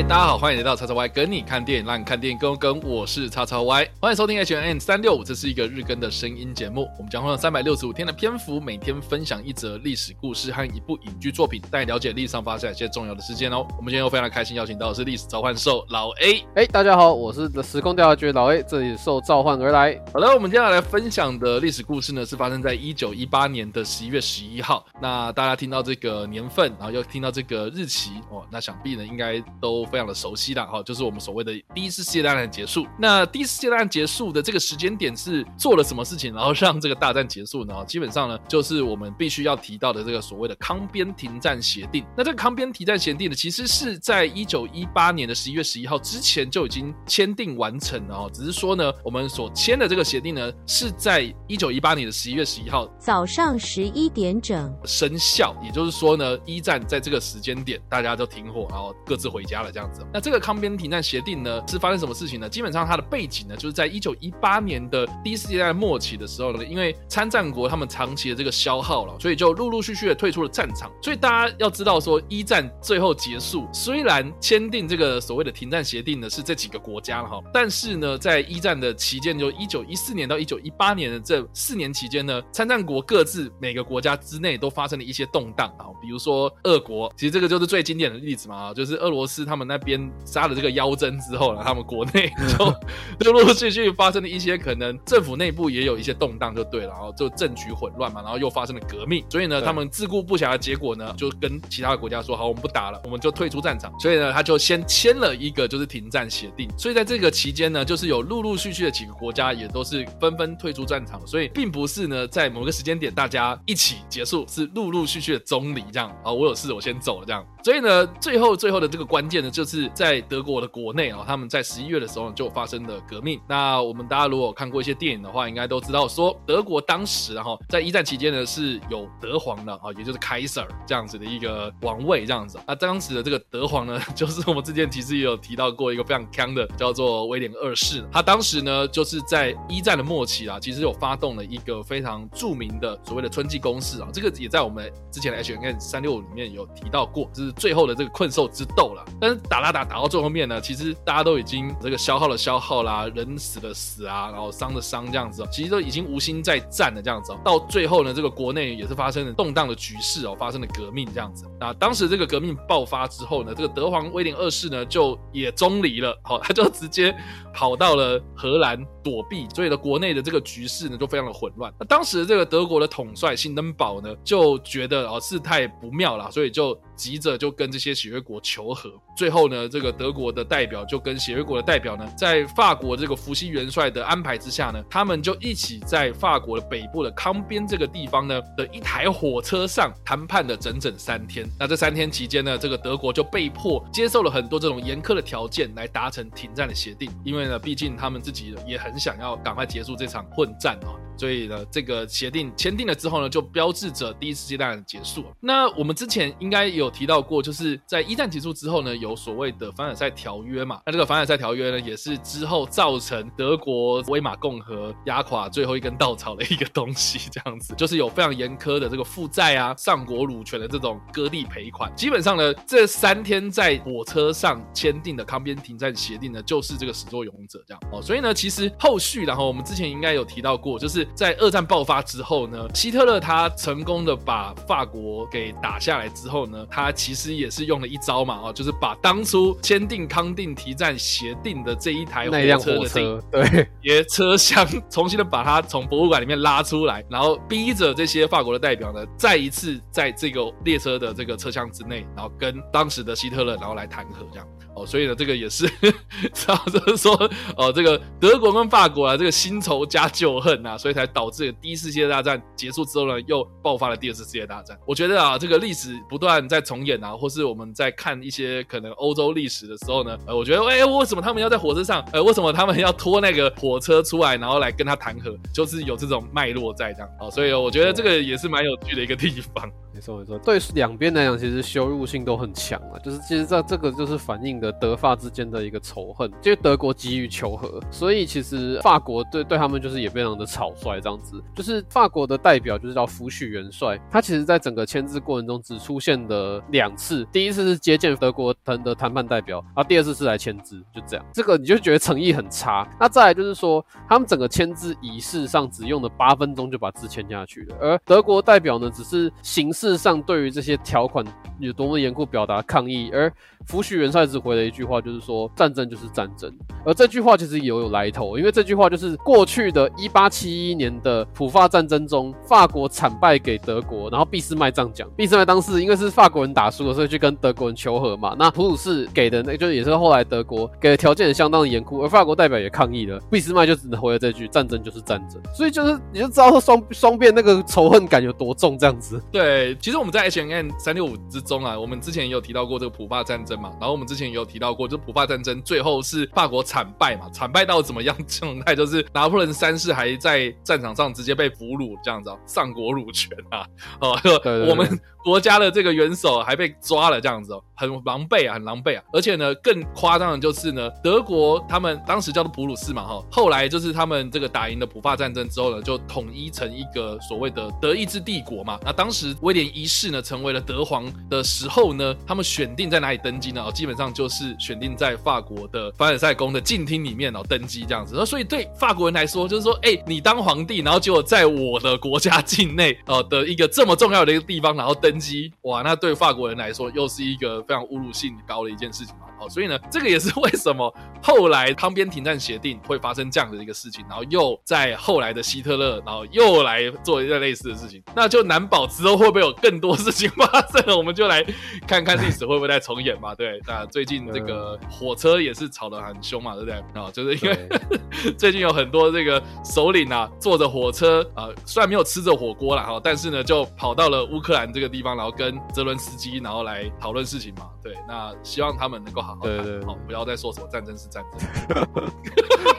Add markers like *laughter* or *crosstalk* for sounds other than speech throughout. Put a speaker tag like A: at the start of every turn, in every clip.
A: 嗨，大家好，欢迎来到叉叉 Y 跟你看电影，让你看电影更跟。我是叉叉 Y，欢迎收听 H N N 三六五，这是一个日更的声音节目。我们将会用三百六十五天的篇幅，每天分享一则历史故事和一部影剧作品，带你了解历史上发生一些重要的事件哦。我们今天又非常开心，邀请到的是历史召唤兽老 A。
B: 哎，大家好，我是时空调查局老 A，这里受召唤而来。
A: 好了，我们接下来分享的历史故事呢，是发生在一九一八年的十一月十一号。那大家听到这个年份，然后又听到这个日期哦，那想必呢应该都非常的熟悉了。哈，就是我们所谓的第一次世界大战结束。那第一次世界大战结束的这个时间点是做了什么事情，然后让这个大战结束呢？基本上呢，就是我们必须要提到的这个所谓的康边停战协定。那这个康边停战协定呢，其实是在一九一八年的十一月十一号之前就已经签订完成了哦。只是说呢，我们所签的这个协定呢，是在一九一八年的十一月十一号
C: 早上十一点整
A: 生效。也就是说呢，一战在这个时间点大家都停火，然后各自回家了这样样子。那这个康边停战协定呢，是发生什么事情呢？基本上它的背景呢，就是在一九一八年的第一次世界大战末期的时候呢，因为参战国他们长期的这个消耗了，所以就陆陆续续的退出了战场。所以大家要知道说，一战最后结束，虽然签订这个所谓的停战协定呢是这几个国家了哈，但是呢，在一战的期间，就一九一四年到一九一八年的这四年期间呢，参战国各自每个国家之内都发生了一些动荡啊，比如说俄国，其实这个就是最经典的例子嘛，就是俄罗斯他们那边杀了这个妖僧之后呢，他们国内 *laughs* 就陆陆续续发生了一些可能政府内部也有一些动荡，就对了，然后就政局混乱嘛，然后又发生了革命，所以呢，他们自顾不暇的结果呢，就跟其他的国家说，好，我们不打了，我们就退出战场。所以呢，他就先签了一个就是停战协定。所以在这个期间呢，就是有陆陆续续的几个国家也都是纷纷退出战场，所以并不是呢在某个时间点大家一起结束，是陆陆续续的中离这样。啊，我有事，我先走了这样。所以呢，最后最后的这个关键呢，就是在德国的国内啊，他们在十一月的时候就发生了革命。那我们大家如果看过一些电影的话，应该都知道说，德国当时然后在一战期间呢是有德皇的啊，也就是 Kaiser 这样子的一个王位这样子。那当时的这个德皇呢，就是我们之前其实也有提到过一个非常强的，叫做威廉二世。他当时呢就是在一战的末期啊，其实有发动了一个非常著名的所谓的春季攻势啊，这个也在我们之前的 H N N 三六五里面有提到过，就是最后的这个困兽之斗了。但是打打打打到最后面呢，其实大家都已经这个消耗了消耗啦，人死了死啊，然后伤的伤这样子，其实都已经无心再战了这样子。到最后呢，这个国内也是发生了动荡的局势哦，发生了革命这样子。那当时这个革命爆发之后呢，这个德皇威廉二世呢就也中离了，好，他就直接跑到了荷兰躲避，所以呢，国内的这个局势呢就非常的混乱。那当时这个德国的统帅辛登堡呢就觉得哦事态不妙了，所以就。急着就跟这些协约国求和，最后呢，这个德国的代表就跟协约国的代表呢，在法国这个伏羲元帅的安排之下呢，他们就一起在法国的北部的康边这个地方呢的一台火车上谈判了整整三天。那这三天期间呢，这个德国就被迫接受了很多这种严苛的条件来达成停战的协定，因为呢，毕竟他们自己也很想要赶快结束这场混战啊。所以呢，这个协定签订了之后呢，就标志着第一次世界大战结束。那我们之前应该有提到过，就是在一战结束之后呢，有所谓的凡尔赛条约嘛。那这个凡尔赛条约呢，也是之后造成德国威玛共和压垮最后一根稻草的一个东西。这样子，就是有非常严苛的这个负债啊、上国主权的这种割地赔款。基本上呢，这三天在火车上签订的康边停战协定呢，就是这个始作俑者这样哦。所以呢，其实后续，然后我们之前应该有提到过，就是。在二战爆发之后呢，希特勒他成功的把法国给打下来之后呢，他其实也是用了一招嘛，哦，就是把当初签订康定提战协定的这一台火车的这
B: 火车对，
A: 也车厢重新的把它从博物馆里面拉出来，然后逼着这些法国的代表呢，再一次在这个列车的这个车厢之内，然后跟当时的希特勒然后来谈和这样。所以呢，这个也是，*laughs* 知道就是说，哦，这个德国跟法国啊，这个新仇加旧恨啊，所以才导致第一次世界大战结束之后呢，又爆发了第二次世界大战。我觉得啊，这个历史不断在重演啊，或是我们在看一些可能欧洲历史的时候呢，呃，我觉得，哎，为什么他们要在火车上？呃，为什么他们要拖那个火车出来，然后来跟他谈和？就是有这种脉络在这样。哦，所以我觉得这个也是蛮有趣的一个地方。
B: 没错没错，对两边来讲，其实羞辱性都很强啊。就是其实这这个就是反映的德法之间的一个仇恨，因为德国急于求和，所以其实法国对对他们就是也非常的草率这样子。就是法国的代表就是叫福煦元帅，他其实在整个签字过程中只出现了两次，第一次是接见德国谈的谈判代表，然后第二次是来签字，就这样。这个你就觉得诚意很差。那再来就是说，他们整个签字仪式上只用了八分钟就把字签下去了，而德国代表呢，只是形式事实上对于这些条款有多么严酷表达抗议，而福煦元帅只回了一句话，就是说战争就是战争。而这句话其实也有来头，因为这句话就是过去的一八七一年的普法战争中，法国惨败给德国，然后俾斯麦这样讲。俾斯麦当时因为是法国人打输了，所以去跟德国人求和嘛。那普鲁士给的那就也是后来德国给的条件也相当的严酷，而法国代表也抗议了，俾斯麦就只能回了这句战争就是战争。所以就是你就知道说双双边那个仇恨感有多重这样子。
A: 对，其实我们在 H&M 三六五之中啊，我们之前也有提到过这个普法战争嘛，然后我们之前也有提到过，就普法战争最后是法国惨败嘛，惨败到怎么样状态？*laughs* 就是拿破仑三世还在战场上直接被俘虏这样子，上国辱权啊！哦，*laughs* 我们。国家的这个元首还被抓了，这样子哦，很狼狈啊，很狼狈啊！而且呢，更夸张的就是呢，德国他们当时叫做普鲁士嘛，哈，后来就是他们这个打赢了普法战争之后呢，就统一成一个所谓的德意志帝国嘛。那当时威廉一世呢，成为了德皇的时候呢，他们选定在哪里登基呢？哦，基本上就是选定在法国的凡尔赛宫的禁厅里面哦登基这样子。那所以对法国人来说，就是说，哎、你当皇帝，然后结果在我的国家境内呃的一个这么重要的一个地方，然后登。基哇，那对法国人来说又是一个非常侮辱性高的一件事情嘛。好，所以呢，这个也是为什么后来康边停战协定会发生这样的一个事情，然后又在后来的希特勒，然后又来做一个类似的事情，那就难保之后会不会有更多事情发生了，我们就来看看历史会不会再重演嘛。对，那最近这个火车也是吵得很凶嘛，对不对？啊，就是因为最近有很多这个首领啊，坐着火车啊，虽然没有吃着火锅了哈，但是呢，就跑到了乌克兰这个地方。然后跟泽伦斯基，然后来讨论事情嘛。对，那希望他们能够好好对对好，不要再说什么战争是战争。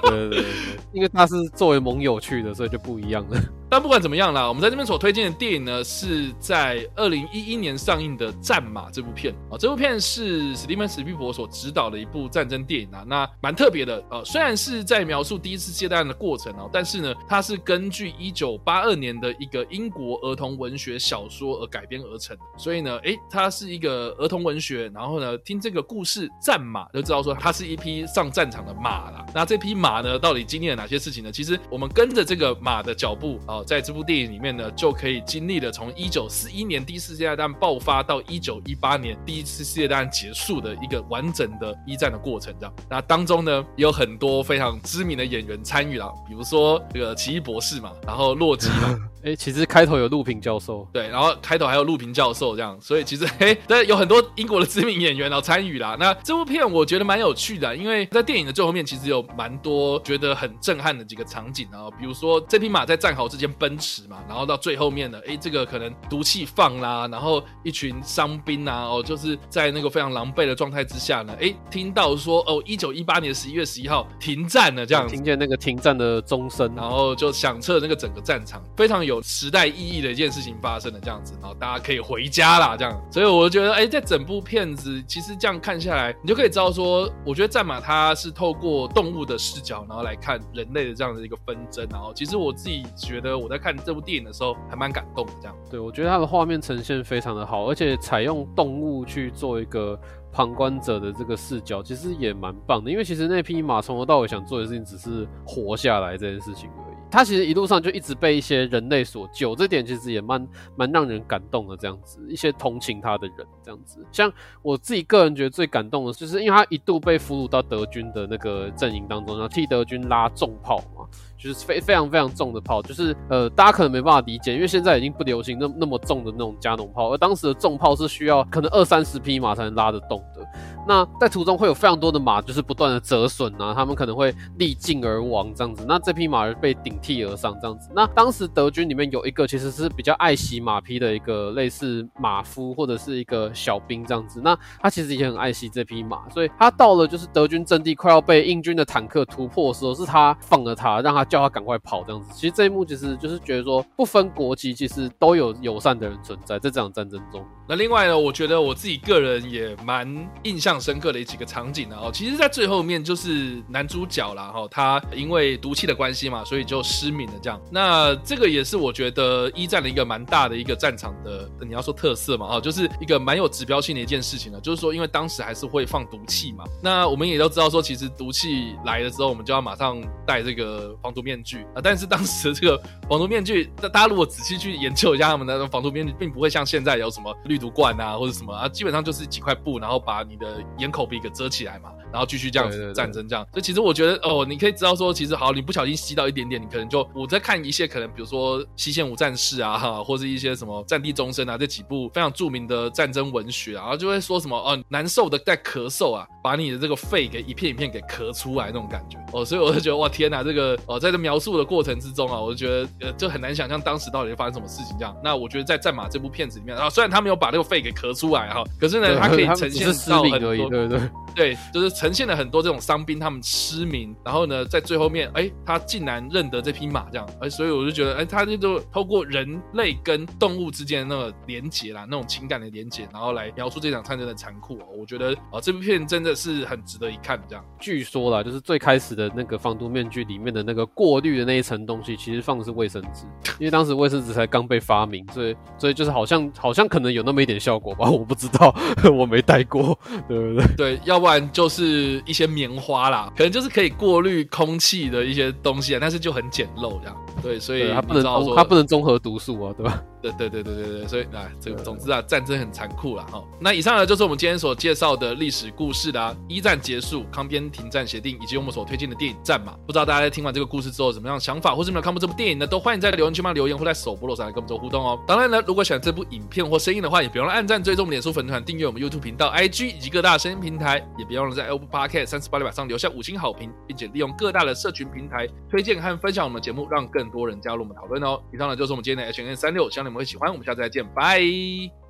B: 对对对，因为他是作为盟友去的，所以就不一样了。
A: 但不管怎么样啦，我们在这边所推荐的电影呢，是在二零一一年上映的《战马》这部片啊。这部片是史蒂芬史匹柏所执导的一部战争电影啊，那蛮特别的呃，虽然是在描述第一次世界大战的过程哦，但是呢，它是根据一九八二年的一个英国儿童文学小说而改编而成，所以呢，诶，它是一个儿童文学，然后呢，听这个故事《战马》就知道说它是一匹上战场的马啦。那这匹马呢，到底经历了哪些事情呢？其实我们跟着这个马的脚步啊。在这部电影里面呢，就可以经历了从一九四一年第一次世界大战爆发到一九一八年第一次世界大战结束的一个完整的一战的过程。这样，那当中呢，也有很多非常知名的演员参与了，比如说这个奇异博士嘛，然后洛基嘛。
B: 哎、欸，其实开头有陆平教授，
A: 对，然后开头还有陆平教授这样，所以其实哎，对，有很多英国的知名演员然后参与啦。那这部片我觉得蛮有趣的，因为在电影的最后面其实有蛮多觉得很震撼的几个场景，然后比如说这匹马在战壕之间奔驰嘛，然后到最后面呢，哎，这个可能毒气放啦，然后一群伤兵啊，哦，就是在那个非常狼狈的状态之下呢，哎，听到说哦，一九一八年十一月十一号停战了这样，
B: 听见那个停战的钟声，
A: 然后就响彻那个整个战场，非常有。时代意义的一件事情发生了，这样子，然后大家可以回家啦，这样，所以我觉得，哎、欸，在整部片子，其实这样看下来，你就可以知道说，我觉得战马它是透过动物的视角，然后来看人类的这样的一个纷争，然后，其实我自己觉得我在看这部电影的时候，还蛮感动的，这样。
B: 对，我觉得它的画面呈现非常的好，而且采用动物去做一个旁观者的这个视角，其实也蛮棒的，因为其实那匹马从头到尾想做的事情，只是活下来这件事情而已。他其实一路上就一直被一些人类所救，这点其实也蛮蛮让人感动的。这样子，一些同情他的人，这样子，像我自己个人觉得最感动的，就是因为他一度被俘虏到德军的那个阵营当中，然后替德军拉重炮嘛。就是非非常非常重的炮，就是呃，大家可能没办法理解，因为现在已经不流行那那么重的那种加农炮，而当时的重炮是需要可能二三十匹马才能拉得动的。那在途中会有非常多的马，就是不断的折损啊，他们可能会力尽而亡这样子。那这匹马被顶替而上这样子。那当时德军里面有一个其实是比较爱惜马匹的一个类似马夫或者是一个小兵这样子。那他其实也很爱惜这匹马，所以他到了就是德军阵地快要被英军的坦克突破的时候，是他放了他，让他叫他赶快跑这样子。其实这一幕其实就是觉得说，不分国籍，其实都有友善的人存在在这场战争中。
A: 那另外呢，我觉得我自己个人也蛮印象深刻的几个场景呢。哦，其实，在最后面就是男主角啦，哈，他因为毒气的关系嘛，所以就失明了。这样，那这个也是我觉得一战的一个蛮大的一个战场的，你要说特色嘛，哦，就是一个蛮有指标性的一件事情了。就是说，因为当时还是会放毒气嘛，那我们也都知道说，其实毒气来的时候，我们就要马上带这个防毒面具啊。但是当时的这个防毒面具，大家如果仔细去研究一下他们的防毒面具，并不会像现在有什么滤毒罐啊，或者什么啊，基本上就是几块布，然后把你的眼口鼻给遮起来嘛。然后继续这样子战争，这样，所以其实我觉得哦，你可以知道说，其实好，你不小心吸到一点点，你可能就我在看一些可能，比如说《西线无战事》啊，哈，或是一些什么《战地钟声》啊，这几部非常著名的战争文学啊，然后就会说什么哦，难受的在咳嗽啊，把你的这个肺给一片一片给咳出来那种感觉。哦，所以我就觉得哇天哪，这个哦，在这描述的过程之中啊，我就觉得呃，就很难想象当时到底会发生什么事情这样。那我觉得在《战马》这部片子里面啊，虽然他没有把那个肺给咳出来哈，可是呢，他可以呈现到很多，
B: 对对
A: 对，就是呈现了很多这种。伤兵他们失明，然后呢，在最后面，哎，他竟然认得这匹马，这样，哎，所以我就觉得，哎，他就就透过人类跟动物之间的那个连接啦，那种情感的连接，然后来描述这场战争的残酷哦。我觉得啊，这部片真的是很值得一看。这样，
B: 据说啦，就是最开始的那个防毒面具里面的那个过滤的那一层东西，其实放的是卫生纸，因为当时卫生纸才刚被发明，所以所以就是好像好像可能有那么一点效果吧，我不知道，*laughs* 我没戴过，对不对？
A: 对，要不然就是一些棉。花啦，可能就是可以过滤空气的一些东西啊，但是就很简陋这样。对，所以
B: 它不能它不能综合毒素啊，对吧？
A: 对对对对对对，所以啊，这个总之啊，战争很残酷了哈。那以上呢，就是我们今天所介绍的历史故事啦。一战结束，康边停战协定，以及我们所推荐的电影《战马》。不知道大家在听完这个故事之后，怎么样想法，或是没有看过这部电影呢？都欢迎在留言区帮留言，或在首播楼上来跟我们做互动哦。当然呢，如果喜欢这部影片或声音的话，也别忘了按赞、追踪我们脸书粉团、订阅我们 YouTube 频道、IG 以及各大声音平台，也别忘了在 Apple Podcast 三十八里马上留下五星好评，并且利用各大的社群平台推荐和分享我们的节目，让更多人加入我们讨论哦。以上呢，就是我们今天的 H N 三六，希望你们会喜欢。我们下次再见，拜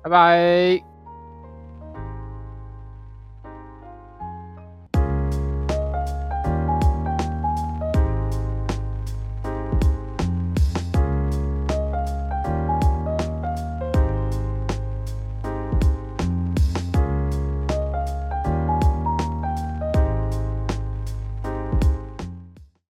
A: 拜拜。